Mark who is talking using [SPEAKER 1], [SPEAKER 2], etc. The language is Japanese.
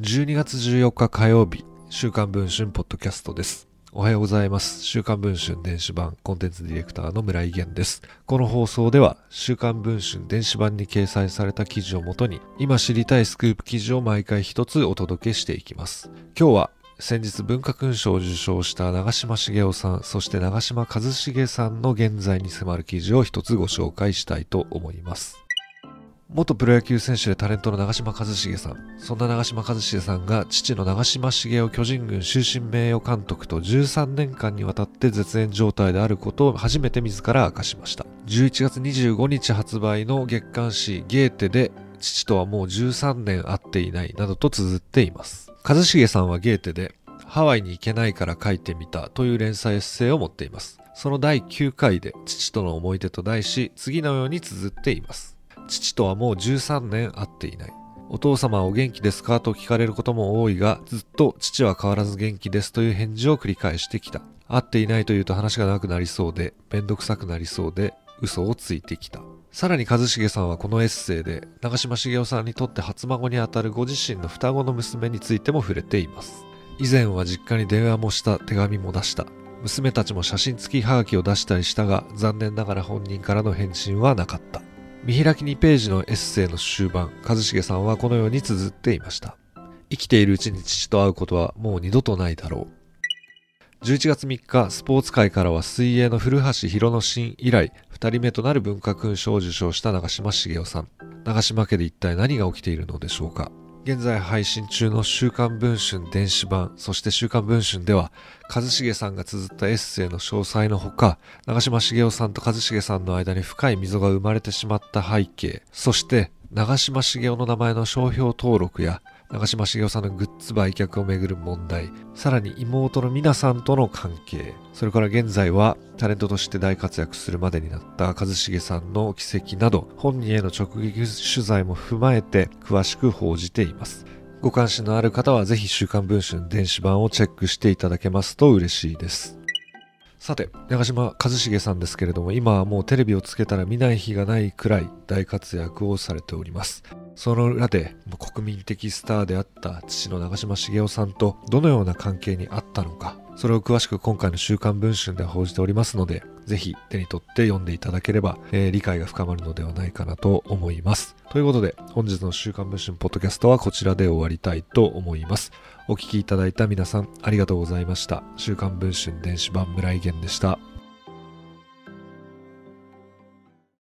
[SPEAKER 1] 12月14日火曜日、週刊文春ポッドキャストです。おはようございます。週刊文春電子版コンテンツディレクターの村井源です。この放送では、週刊文春電子版に掲載された記事をもとに、今知りたいスクープ記事を毎回一つお届けしていきます。今日は、先日文化勲章を受章した長嶋茂雄さん、そして長嶋一茂さんの現在に迫る記事を一つご紹介したいと思います。元プロ野球選手でタレントの長嶋一茂さん。そんな長嶋一茂さんが父の長嶋茂雄巨人軍終身名誉監督と13年間にわたって絶縁状態であることを初めて自ら明かしました。11月25日発売の月刊誌ゲーテで父とはもう13年会っていないなどと綴っています。一茂さんはゲーテでハワイに行けないから書いてみたという連載エッセイを持っています。その第9回で父との思い出と題し次のように綴っています。父とはもう13年会っていない。お父様はお元気ですか？と聞かれることも多いが、ずっと父は変わらず元気ですという返事を繰り返してきた。会っていないというと話がなくなりそうで、めんどくさくなりそうで、嘘をついてきた。さらに一茂さんはこのエッセイで、長嶋茂雄さんにとって初孫にあたるご自身の双子の娘についても触れています。以前は実家に電話もした、手紙も出した。娘たちも写真付きハガキを出したりしたが、残念ながら本人からの返信はなかった。見開き2ページのエッセイの終盤、一茂さんはこのように綴っていました。生きているうちに父と会うことはもう二度とないだろう。11月3日、スポーツ界からは水泳の古橋博之進以来、2人目となる文化勲章を受賞した長嶋茂雄さん。長嶋家で一体何が起きているのでしょうか。現在配信中の週刊文春電子版、そして週刊文春では、一茂さんが綴ったエッセイの詳細のほか、長嶋茂雄さんと一茂さんの間に深い溝が生まれてしまった背景、そして長嶋茂雄の名前の商標登録や、長嶋茂雄さんのグッズ売却をめぐる問題、さらに妹の皆さんとの関係、それから現在はタレントとして大活躍するまでになった一茂さんの奇跡など、本人への直撃取材も踏まえて詳しく報じています。ご関心のある方はぜひ週刊文春電子版をチェックしていただけますと嬉しいです。さて、長嶋一茂さんですけれども、今はもうテレビをつけたら見ない日がないくらい大活躍をされております。その裏で国民的スターであった父の長嶋茂雄さんとどのような関係にあったのか、それを詳しく今回の週刊文春で報じておりますので、ぜひ手に取って読んでいただければ、えー理解が深まるのではないかなと思います。ということで、本日の週刊文春ポッドキャストはこちらで終わりたいと思います。お聞きいただいた皆さんありがとうございました。週刊文春電子版村井源でした。